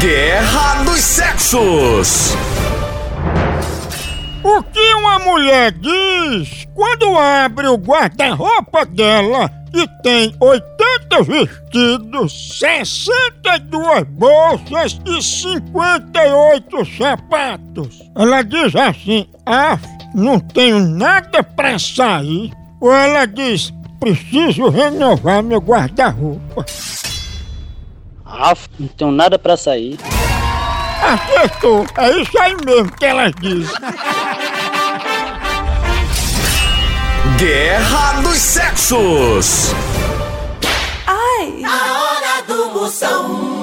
Guerra dos Sexos. O que uma mulher diz quando abre o guarda-roupa dela e tem 80 vestidos, 62 bolsas e 58 sapatos? Ela diz assim: Ah, não tenho nada pra sair. Ou ela diz: Preciso renovar meu guarda-roupa. Não tenho nada pra sair. Acertou! É isso aí mesmo que elas dizem. Guerra dos Sexos. A hora do Moção.